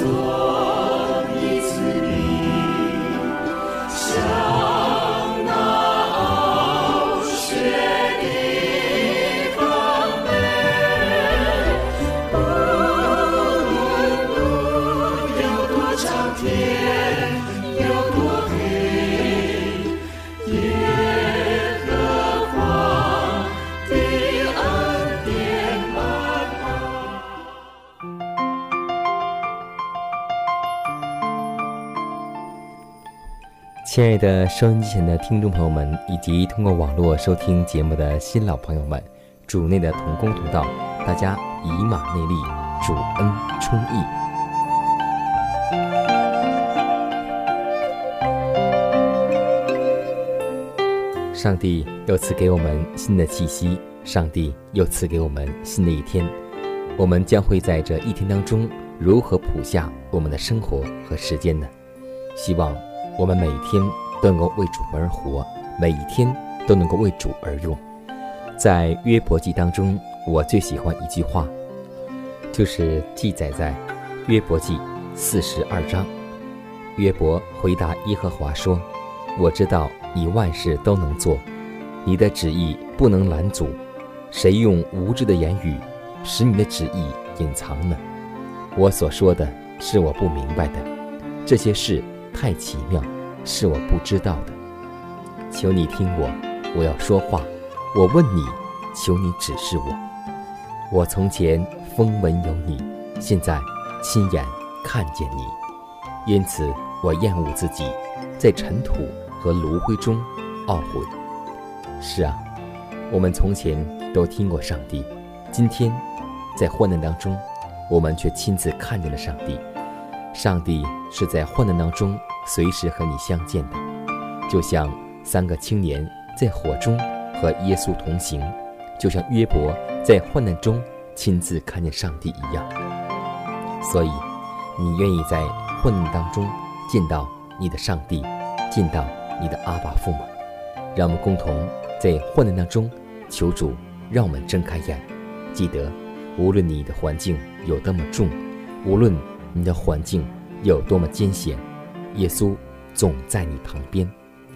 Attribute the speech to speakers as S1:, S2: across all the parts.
S1: Sua. 亲爱的收音机前的听众朋友们，以及通过网络收听节目的新老朋友们，主内的同工同道，大家以马内利，主恩充溢。上帝又赐给我们新的气息，上帝又赐给我们新的一天。我们将会在这一天当中如何谱下我们的生活和时间呢？希望。我们每天都能够为主而活，每一天都能够为主而用。在约伯记当中，我最喜欢一句话，就是记载在约伯记四十二章。约伯回答耶和华说：“我知道你万事都能做，你的旨意不能拦阻。谁用无知的言语使你的旨意隐藏呢？我所说的是我不明白的，这些事。”太奇妙，是我不知道的。求你听我，我要说话。我问你，求你指示我。我从前风闻有你，现在亲眼看见你，因此我厌恶自己，在尘土和炉灰中懊悔。是啊，我们从前都听过上帝，今天在患难当中，我们却亲自看见了上帝。上帝是在患难当中随时和你相见的，就像三个青年在火中和耶稣同行，就像约伯在患难中亲自看见上帝一样。所以，你愿意在患难当中见到你的上帝，见到你的阿爸父吗？让我们共同在患难当中求主，让我们睁开眼，记得，无论你的环境有多么重，无论。你的环境有多么艰险，耶稣总在你旁边。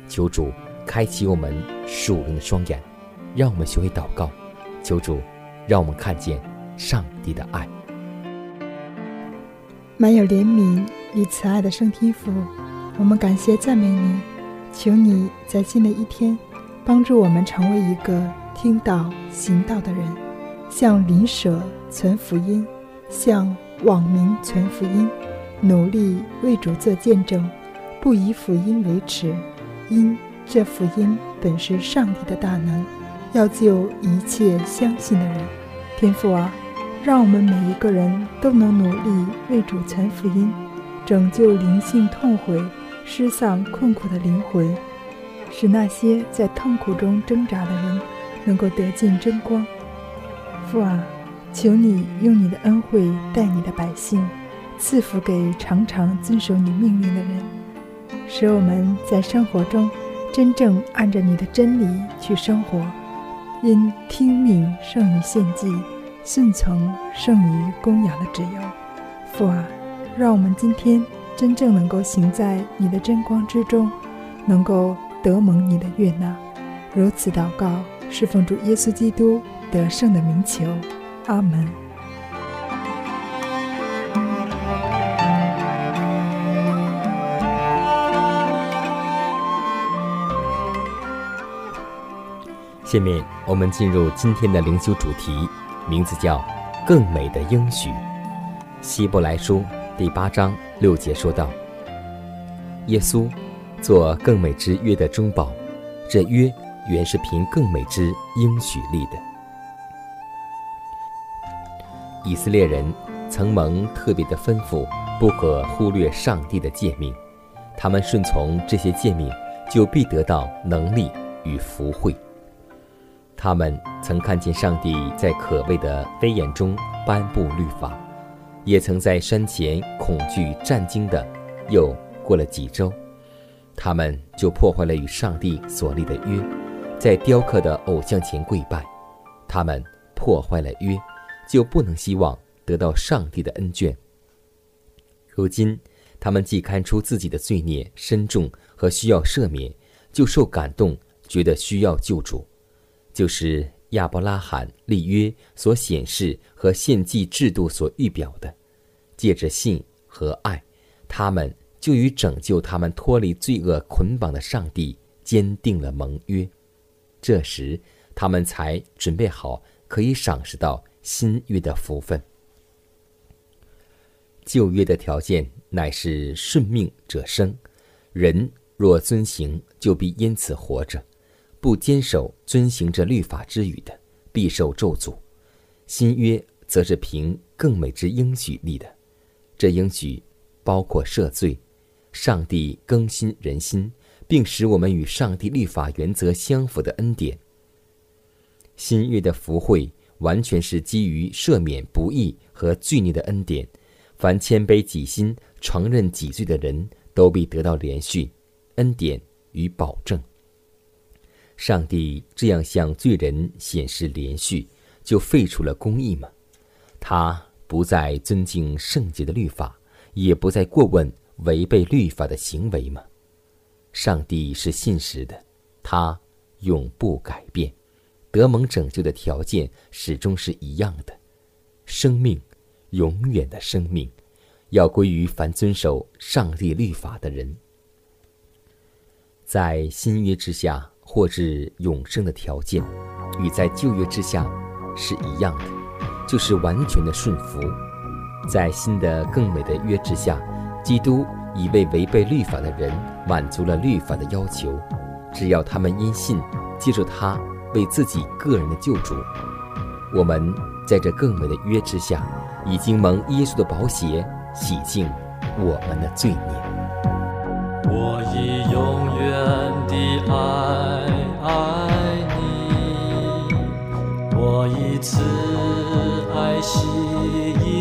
S1: 求主开启我们属灵的双眼，让我们学会祷告。求主让我们看见上帝的爱。
S2: 满有怜悯与慈爱的圣天父，我们感谢赞美你。求你在新的一天，帮助我们成为一个听道行道的人，向邻舍存福音，向。网民存福音，努力为主做见证，不以福音为耻，因这福音本是上帝的大能，要救一切相信的人。天父啊，让我们每一个人都能努力为主传福音，拯救灵性痛悔、失丧困苦的灵魂，使那些在痛苦中挣扎的人能够得见真光。父啊。求你用你的恩惠待你的百姓，赐福给常常遵守你命令的人，使我们在生活中真正按着你的真理去生活。因听命胜于献祭，顺从胜于供养的旨由。父啊，让我们今天真正能够行在你的真光之中，能够得蒙你的悦纳。如此祷告，是奉主耶稣基督得胜的名求。阿门。
S1: 下面我们进入今天的灵修主题，名字叫“更美的应许”。希伯来书第八章六节说道：“耶稣做更美之约的中保，这约原是凭更美之应许立的。以色列人曾蒙特别的吩咐，不可忽略上帝的诫命，他们顺从这些诫命，就必得到能力与福惠。他们曾看见上帝在可畏的威严中颁布律法。”也曾在山前恐惧战惊的，又过了几周，他们就破坏了与上帝所立的约，在雕刻的偶像前跪拜。他们破坏了约，就不能希望得到上帝的恩眷。如今，他们既看出自己的罪孽深重和需要赦免，就受感动，觉得需要救主，就是。亚伯拉罕立约所显示和献祭制度所预表的，借着信和爱，他们就与拯救他们脱离罪恶捆绑的上帝坚定了盟约。这时，他们才准备好可以赏识到新约的福分。旧约的条件乃是顺命者生，人若遵行，就必因此活着。不坚守遵行着律法之语的，必受咒诅；新约则是凭更美之应许立的，这应许包括赦罪、上帝更新人心，并使我们与上帝律法原则相符的恩典。新约的福惠完全是基于赦免不义和罪孽的恩典，凡谦卑己心、承认己罪的人都必得到连续恩典与保证。上帝这样向罪人显示连续，就废除了公义吗？他不再尊敬圣洁的律法，也不再过问违背律法的行为吗？上帝是信实的，他永不改变，得蒙拯救的条件始终是一样的：生命，永远的生命，要归于凡遵守上帝律法的人。在新约之下。或至永生的条件，与在旧约之下是一样的，就是完全的顺服。在新的更美的约之下，基督已为违背律法的人满足了律法的要求。只要他们因信接受他为自己个人的救主，我们在这更美的约之下，已经蒙耶稣的宝血洗净我们的罪孽。
S3: 我以永远的爱爱你，我以慈爱吸引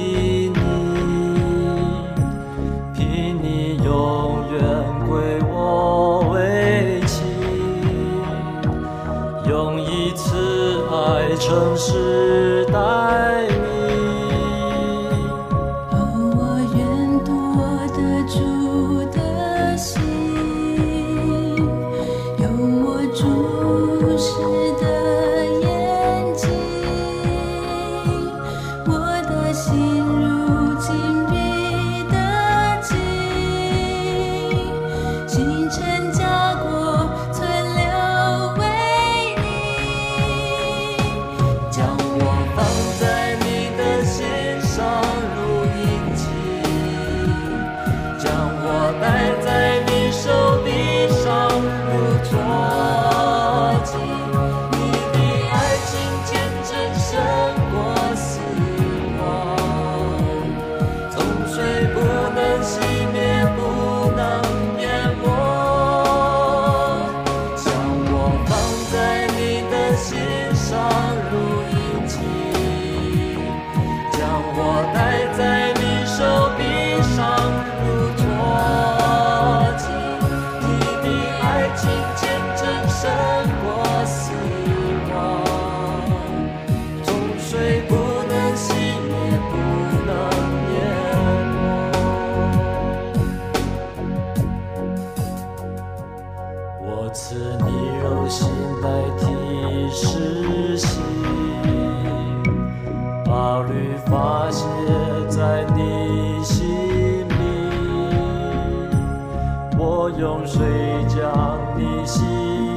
S3: 我用水将你洗？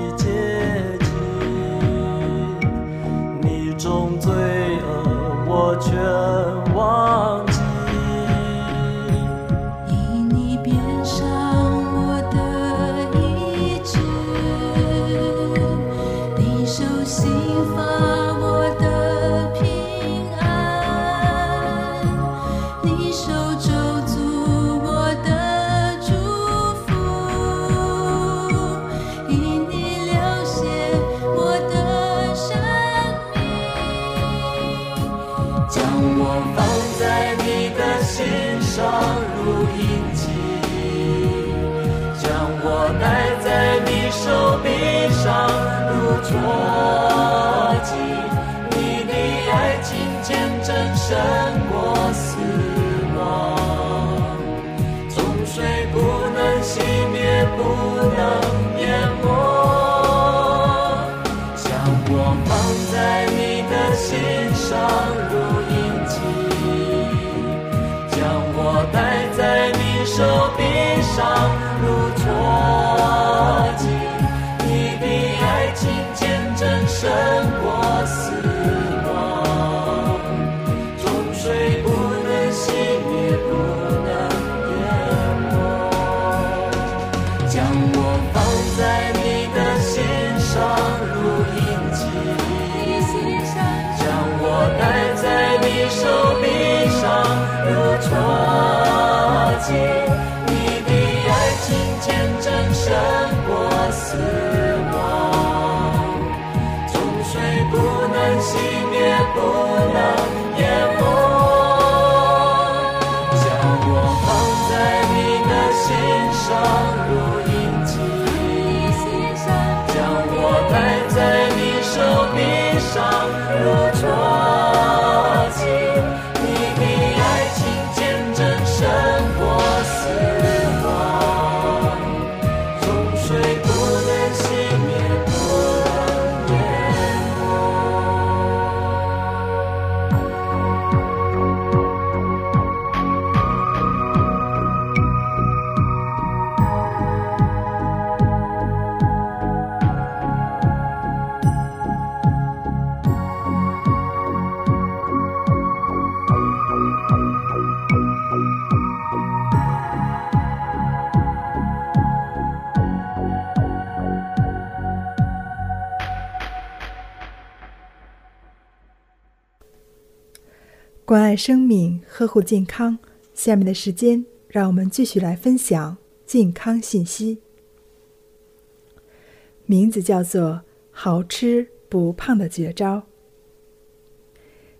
S3: 证
S2: 关爱生命，呵护健康。下面的时间，让我们继续来分享健康信息。名字叫做“好吃不胖”的绝招。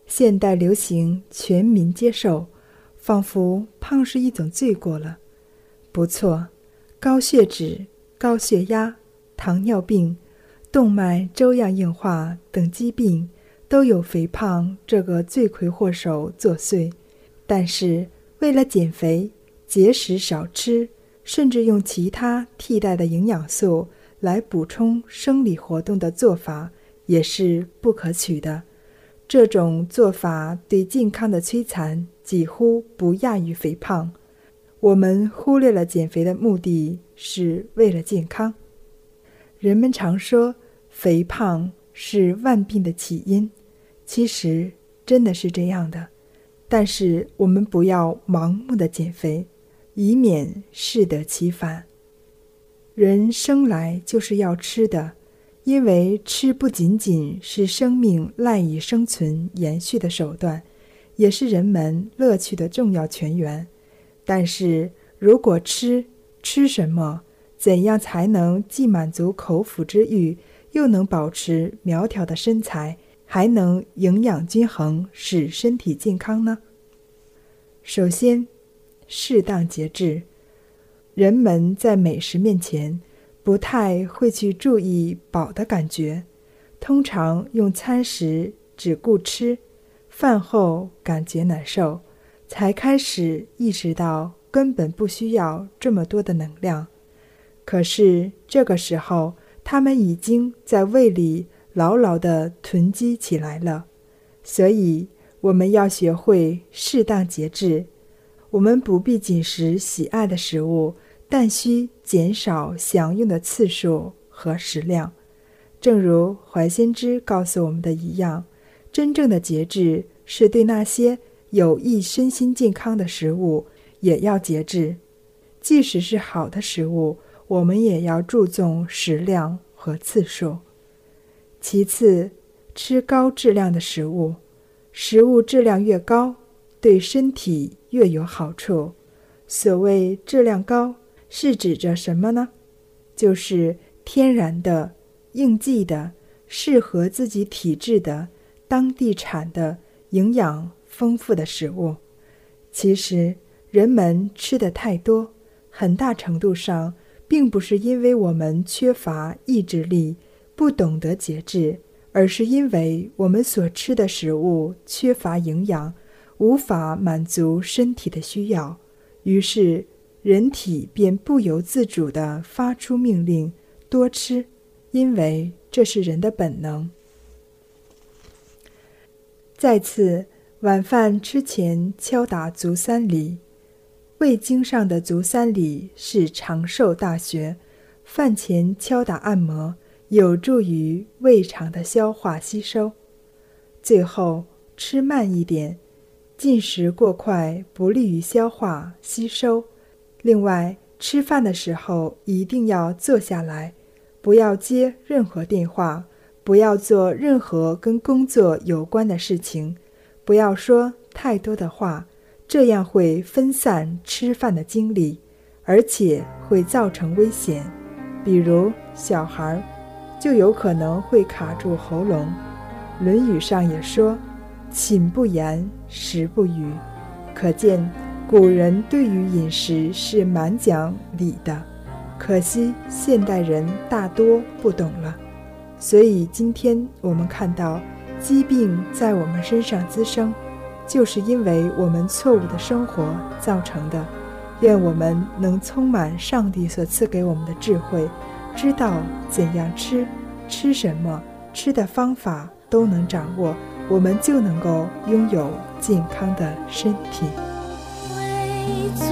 S2: 现代流行，全民接受，仿佛胖是一种罪过了。不错，高血脂、高血压、糖尿病、动脉粥样硬化等疾病。都有肥胖这个罪魁祸首作祟，但是为了减肥，节食少吃，甚至用其他替代的营养素来补充生理活动的做法，也是不可取的。这种做法对健康的摧残几乎不亚于肥胖。我们忽略了减肥的目的是为了健康。人们常说，肥胖是万病的起因。其实真的是这样的，但是我们不要盲目的减肥，以免适得其反。人生来就是要吃的，因为吃不仅仅是生命赖以生存延续的手段，也是人们乐趣的重要泉源。但是如果吃，吃什么？怎样才能既满足口腹之欲，又能保持苗条的身材？还能营养均衡，使身体健康呢？首先，适当节制。人们在美食面前不太会去注意饱的感觉，通常用餐时只顾吃，饭后感觉难受，才开始意识到根本不需要这么多的能量。可是这个时候，他们已经在胃里。牢牢地囤积起来了，所以我们要学会适当节制。我们不必仅食喜爱的食物，但需减少享用的次数和食量。正如怀先知告诉我们的一样，真正的节制是对那些有益身心健康的食物也要节制。即使是好的食物，我们也要注重食量和次数。其次，吃高质量的食物，食物质量越高，对身体越有好处。所谓质量高，是指着什么呢？就是天然的、应季的、适合自己体质的、当地产的、营养丰富的食物。其实，人们吃的太多，很大程度上并不是因为我们缺乏意志力，不懂得节制，而是因为我们所吃的食物缺乏营养，无法满足身体的需要，于是人体便不由自主地发出命令多吃，因为这是人的本能。再次，晚饭吃前敲打足三里。胃经上的足三里是长寿大穴，饭前敲打按摩有助于胃肠的消化吸收。最后吃慢一点，进食过快不利于消化吸收。另外，吃饭的时候一定要坐下来，不要接任何电话，不要做任何跟工作有关的事情，不要说太多的话。这样会分散吃饭的精力，而且会造成危险。比如小孩就有可能会卡住喉咙。《论语》上也说：“寝不言，食不语。”可见古人对于饮食是蛮讲理的。可惜现代人大多不懂了，所以今天我们看到疾病在我们身上滋生。就是因为我们错误的生活造成的。愿我们能充满上帝所赐给我们的智慧，知道怎样吃，吃什么，吃的方法都能掌握，我们就能够拥有健康的身体。
S4: 为做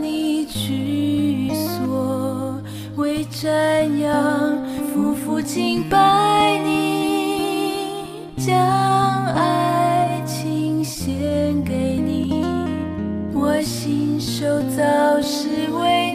S4: 你居所，为瞻仰，夫妇敬拜你，将爱情献给你，我心。
S1: 手早是为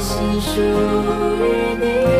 S1: 心属于你。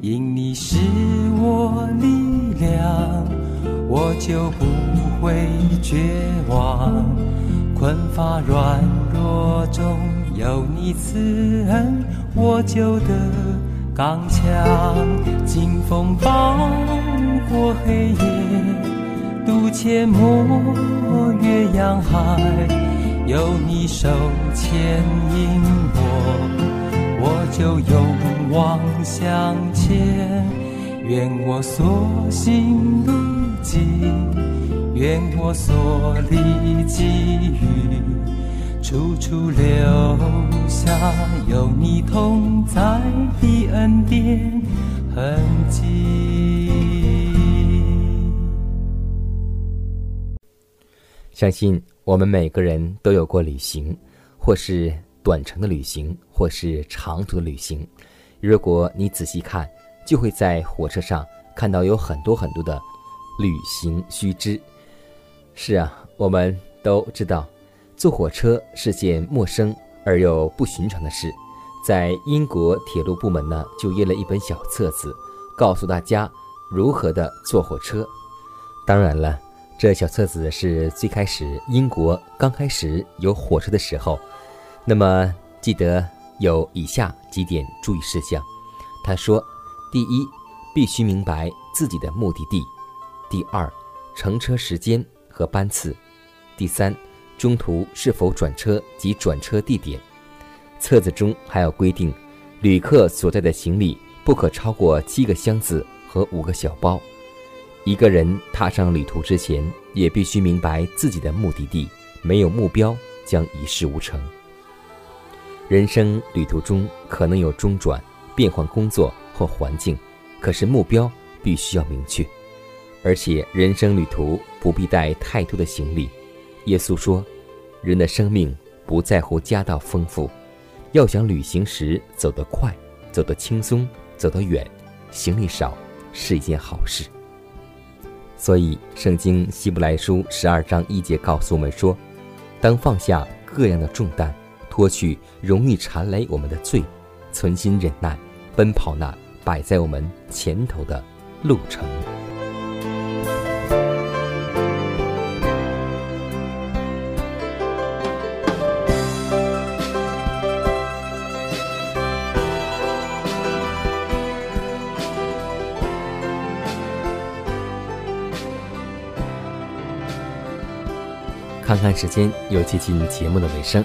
S5: 因你是我力量，我就不会绝望。困乏软弱中有你慈恩，我就得刚强。经风暴过黑夜，渡阡陌越洋海，有你手牵引我。我就勇往向前，愿我所行路径，愿我所历际遇，处处留下有你同在的恩典痕迹。
S1: 相信我们每个人都有过旅行，或是。短程的旅行或是长途的旅行，如果你仔细看，就会在火车上看到有很多很多的旅行须知。是啊，我们都知道，坐火车是件陌生而又不寻常的事。在英国铁路部门呢，就印了一本小册子，告诉大家如何的坐火车。当然了，这小册子是最开始英国刚开始有火车的时候。那么记得有以下几点注意事项。他说：第一，必须明白自己的目的地；第二，乘车时间和班次；第三，中途是否转车及转车地点。册子中还要规定，旅客所在的行李不可超过七个箱子和五个小包。一个人踏上旅途之前，也必须明白自己的目的地，没有目标将一事无成。人生旅途中可能有中转、变换工作或环境，可是目标必须要明确。而且人生旅途不必带太多的行李。耶稣说：“人的生命不在乎家道丰富，要想旅行时走得快、走得轻松、走得远，行李少是一件好事。”所以，《圣经·希伯来书》十二章一节告诉我们说：“当放下各样的重担。”脱去容易缠累我们的罪，存心忍耐，奔跑那摆在我们前头的路程。看看时间，又接近节目的尾声。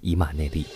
S1: 以马内利。